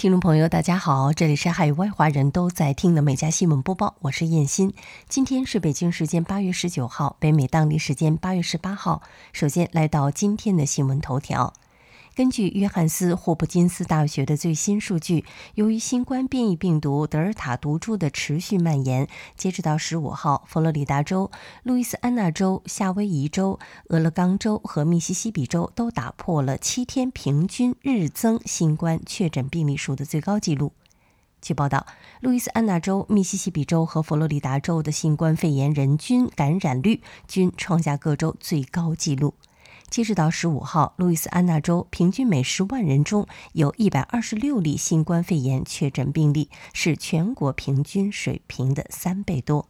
听众朋友，大家好，这里是海外华人都在听的美家新闻播报，我是燕欣。今天是北京时间八月十九号，北美当地时间八月十八号。首先来到今天的新闻头条。根据约翰斯霍普金斯大学的最新数据，由于新冠变异病毒德尔塔毒株的持续蔓延，截止到十五号，佛罗里达州、路易斯安那州、夏威夷州、俄勒冈州和密西西比州都打破了七天平均日增新冠确诊病例数的最高纪录。据报道，路易斯安那州、密西西比州和佛罗里达州的新冠肺炎人均感染率均创下各州最高纪录。截止到十五号，路易斯安那州平均每十万人中有一百二十六例新冠肺炎确诊病例，是全国平均水平的三倍多。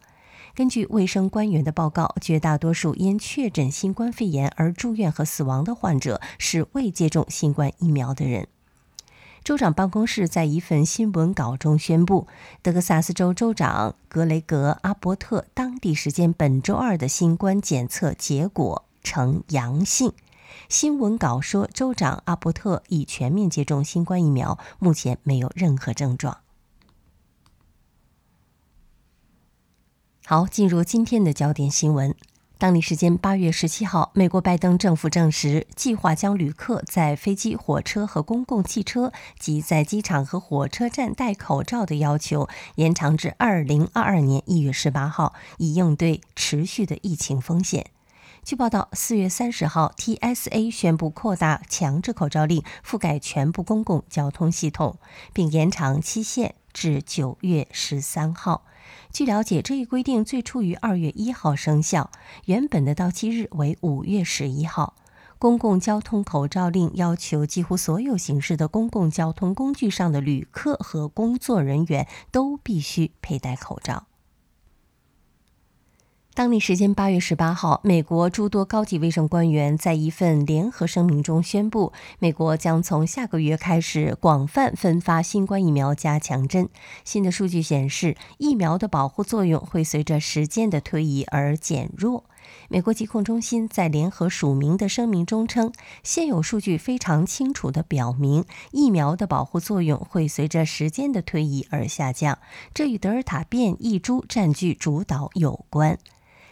根据卫生官员的报告，绝大多数因确诊新冠肺炎而住院和死亡的患者是未接种新冠疫苗的人。州长办公室在一份新闻稿中宣布，德克萨斯州州长格雷格·阿伯特当地时间本周二的新冠检测结果。呈阳性。新闻稿说，州长阿伯特已全面接种新冠疫苗，目前没有任何症状。好，进入今天的焦点新闻。当地时间八月十七号，美国拜登政府证实，计划将旅客在飞机、火车和公共汽车及在机场和火车站戴口罩的要求延长至二零二二年一月十八号，以应对持续的疫情风险。据报道，四月三十号，TSA 宣布扩大强制口罩令，覆盖全部公共交通系统，并延长期限至九月十三号。据了解，这一规定最初于二月一号生效，原本的到期日为五月十一号。公共交通口罩令要求几乎所有形式的公共交通工具上的旅客和工作人员都必须佩戴口罩。当地时间八月十八号，美国诸多高级卫生官员在一份联合声明中宣布，美国将从下个月开始广泛分发新冠疫苗加强针。新的数据显示，疫苗的保护作用会随着时间的推移而减弱。美国疾控中心在联合署名的声明中称，现有数据非常清楚地表明，疫苗的保护作用会随着时间的推移而下降，这与德尔塔变异株占据主导有关。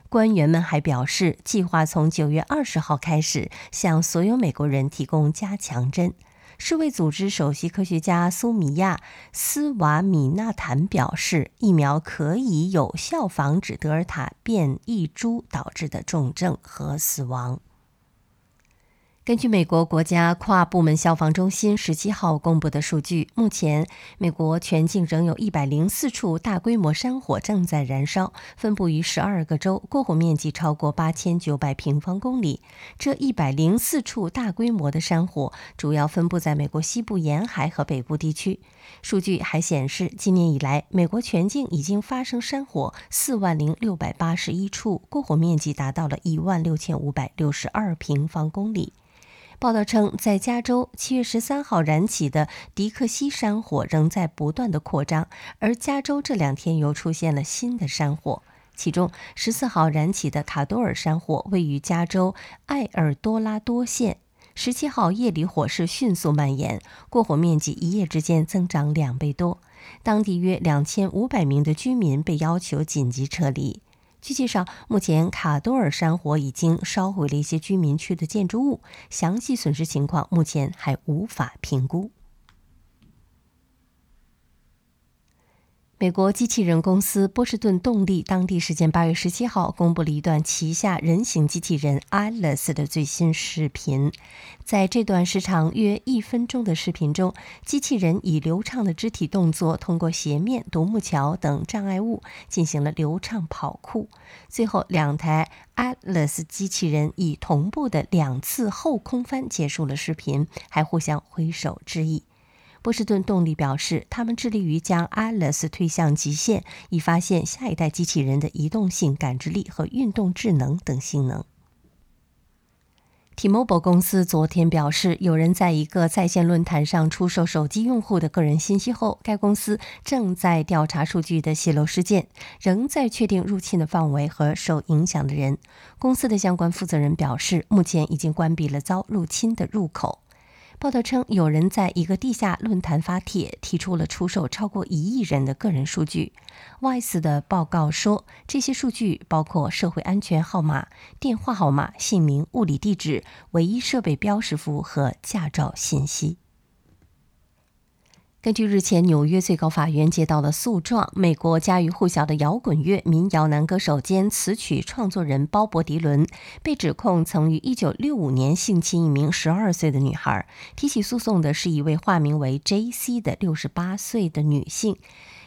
官员们还表示，计划从九月二十号开始向所有美国人提供加强针。世卫组织首席科学家苏米亚·斯瓦米纳坦表示，疫苗可以有效防止德尔塔变异株导致的重症和死亡。根据美国国家跨部门消防中心十七号公布的数据，目前美国全境仍有一百零四处大规模山火正在燃烧，分布于十二个州，过火面积超过八千九百平方公里。这一百零四处大规模的山火主要分布在美国西部沿海和北部地区。数据还显示，今年以来，美国全境已经发生山火四万零六百八十一处，过火面积达到了一万六千五百六十二平方公里。报道称，在加州七月十三号燃起的迪克西山火仍在不断的扩张，而加州这两天又出现了新的山火。其中，十四号燃起的卡多尔山火位于加州埃尔多拉多县。十七号夜里火势迅速蔓延，过火面积一夜之间增长两倍多，当地约两千五百名的居民被要求紧急撤离。据介绍，目前卡多尔山火已经烧毁了一些居民区的建筑物，详细损失情况目前还无法评估。美国机器人公司波士顿动力当地时间八月十七号公布了一段旗下人形机器人 Alice 的最新视频。在这段时长约一分钟的视频中，机器人以流畅的肢体动作，通过斜面、独木桥等障碍物进行了流畅跑酷。最后，两台 Alice 机器人以同步的两次后空翻结束了视频，还互相挥手致意。波士顿动力表示，他们致力于将 Alice 推向极限，以发现下一代机器人的移动性、感知力和运动智能等性能。T-Mobile 公司昨天表示，有人在一个在线论坛上出售手机用户的个人信息后，该公司正在调查数据的泄露事件，仍在确定入侵的范围和受影响的人。公司的相关负责人表示，目前已经关闭了遭入侵的入口。报道称，有人在一个地下论坛发帖，提出了出售超过一亿人的个人数据。Vice 的报告说，这些数据包括社会安全号码、电话号码、姓名、物理地址、唯一设备标识符和驾照信息。根据日前纽约最高法院接到的诉状，美国家喻户晓的摇滚乐民谣男歌手兼词曲创作人鲍勃·迪伦被指控曾于1965年性侵一名12岁的女孩。提起诉讼的是一位化名为 J.C. 的68岁的女性。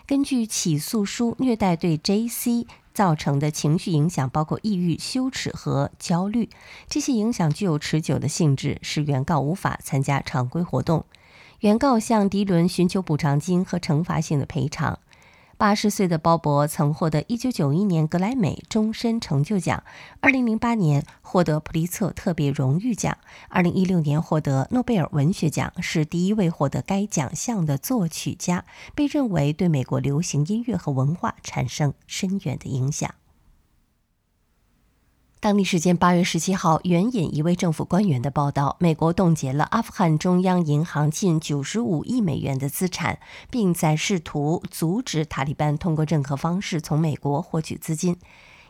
根据起诉书，虐待对 J.C. 造成的情绪影响包括抑郁、羞耻和焦虑。这些影响具有持久的性质，使原告无法参加常规活动。原告向迪伦寻求补偿金和惩罚性的赔偿。八十岁的鲍勃曾获得一九九一年格莱美终身成就奖，二零零八年获得普利策特别荣誉奖，二零一六年获得诺贝尔文学奖，是第一位获得该奖项的作曲家，被认为对美国流行音乐和文化产生深远的影响。当地时间八月十七号，援引一位政府官员的报道，美国冻结了阿富汗中央银行近九十五亿美元的资产，并在试图阻止塔利班通过任何方式从美国获取资金。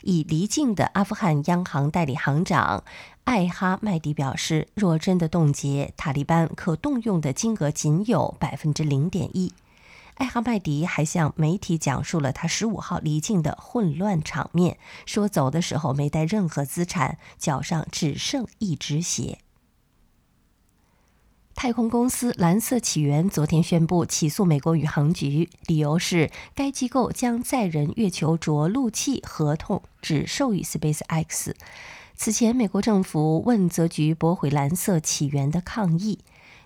已离境的阿富汗央行代理行长艾哈迈迪表示，若真的冻结，塔利班可动用的金额仅有百分之零点一。艾哈迈迪还向媒体讲述了他十五号离境的混乱场面，说走的时候没带任何资产，脚上只剩一只鞋。太空公司蓝色起源昨天宣布起诉美国宇航局，理由是该机构将载人月球着陆器合同只授予 SpaceX。此前，美国政府问责局驳回蓝色起源的抗议。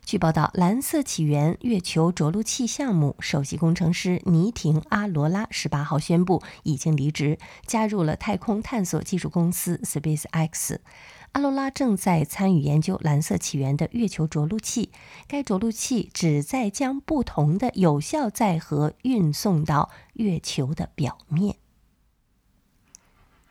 据报道，蓝色起源月球着陆器项目首席工程师尼廷·阿罗拉十八号宣布已经离职，加入了太空探索技术公司 SpaceX。阿罗拉正在参与研究蓝色起源的月球着陆器，该着陆器旨在将不同的有效载荷运送到月球的表面。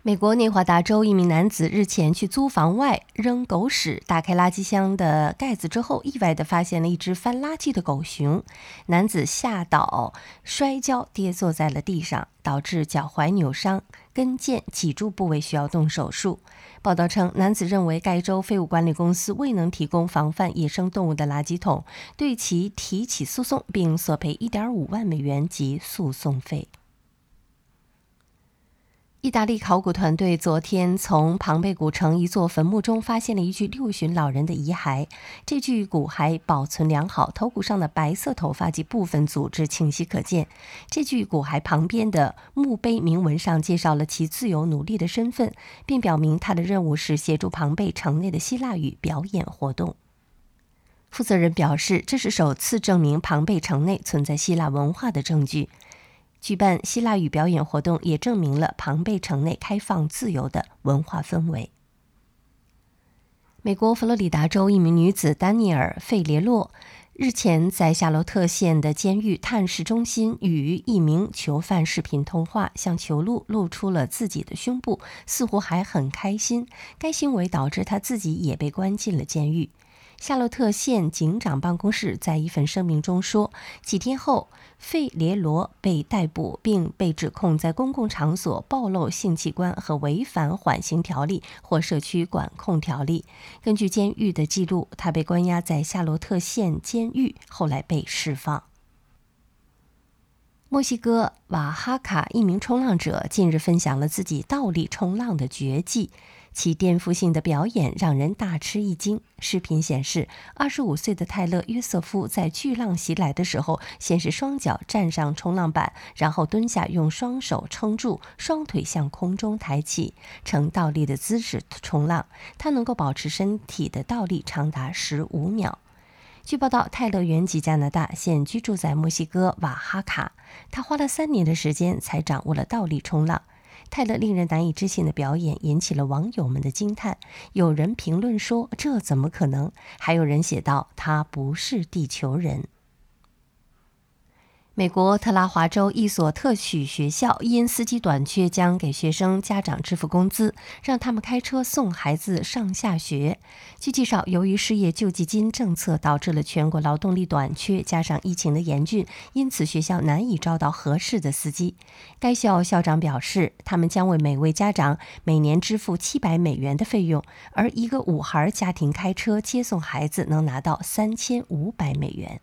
美国内华达州一名男子日前去租房外扔狗屎，打开垃圾箱的盖子之后，意外地发现了一只翻垃圾的狗熊。男子吓倒，摔跤跌坐在了地上，导致脚踝扭伤，跟腱脊柱部位需要动手术。报道称，男子认为该州废物管理公司未能提供防范野生动物的垃圾桶，对其提起诉讼，并索赔1.5万美元及诉讼费。意大利考古团队昨天从庞贝古城一座坟墓中发现了一具六旬老人的遗骸。这具骨骸保存良好，头骨上的白色头发及部分组织清晰可见。这具骨骸旁边的墓碑铭文上介绍了其自由奴隶的身份，并表明他的任务是协助庞贝城内的希腊语表演活动。负责人表示，这是首次证明庞贝城内存在希腊文化的证据。举办希腊语表演活动也证明了庞贝城内开放自由的文化氛围。美国佛罗里达州一名女子丹尼尔·费列洛日前在夏洛特县的监狱探视中心与一名囚犯视频通话，向囚录露出了自己的胸部，似乎还很开心。该行为导致他自己也被关进了监狱。夏洛特县警长办公室在一份声明中说，几天后，费列罗被逮捕，并被指控在公共场所暴露性器官和违反缓刑条例或社区管控条例。根据监狱的记录，他被关押在夏洛特县监狱，后来被释放。墨西哥瓦哈卡一名冲浪者近日分享了自己倒立冲浪的绝技。其颠覆性的表演让人大吃一惊。视频显示，二十五岁的泰勒·约瑟夫在巨浪袭来的时候，先是双脚站上冲浪板，然后蹲下，用双手撑住，双腿向空中抬起，呈倒立的姿势冲浪。他能够保持身体的倒立长达十五秒。据报道，泰勒原籍加拿大，现居住在墨西哥瓦哈卡。他花了三年的时间才掌握了倒立冲浪。泰勒令人难以置信的表演引起了网友们的惊叹。有人评论说：“这怎么可能？”还有人写道：“他不是地球人。”美国特拉华州一所特许学校因司机短缺，将给学生家长支付工资，让他们开车送孩子上下学。据介绍，由于失业救济金政策导致了全国劳动力短缺，加上疫情的严峻，因此学校难以招到合适的司机。该校校长表示，他们将为每位家长每年支付七百美元的费用，而一个五孩家庭开车接送孩子能拿到三千五百美元。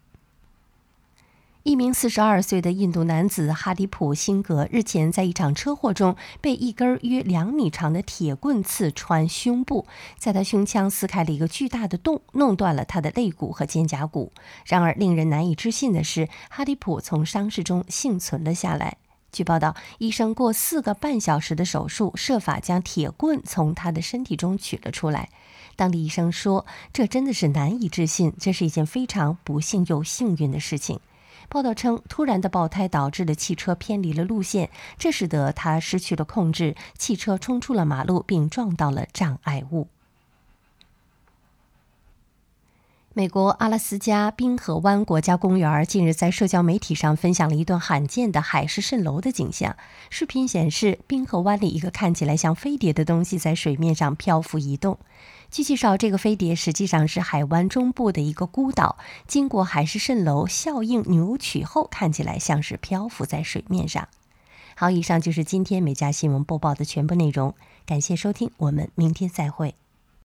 一名四十二岁的印度男子哈迪普·辛格日前在一场车祸中被一根约两米长的铁棍刺穿胸部，在他胸腔撕开了一个巨大的洞，弄断了他的肋骨和肩胛骨。然而，令人难以置信的是，哈迪普从伤势中幸存了下来。据报道，医生过四个半小时的手术，设法将铁棍从他的身体中取了出来。当地医生说：“这真的是难以置信，这是一件非常不幸又幸运的事情。”报道称，突然的爆胎导致了汽车偏离了路线，这使得他失去了控制，汽车冲出了马路并撞到了障碍物。美国阿拉斯加冰河湾国家公园近日在社交媒体上分享了一段罕见的海市蜃楼的景象。视频显示，冰河湾里一个看起来像飞碟的东西在水面上漂浮移动。据介绍，这个飞碟实际上是海湾中部的一个孤岛，经过海市蜃楼效应扭曲后，看起来像是漂浮在水面上。好，以上就是今天美家新闻播报的全部内容，感谢收听，我们明天再会。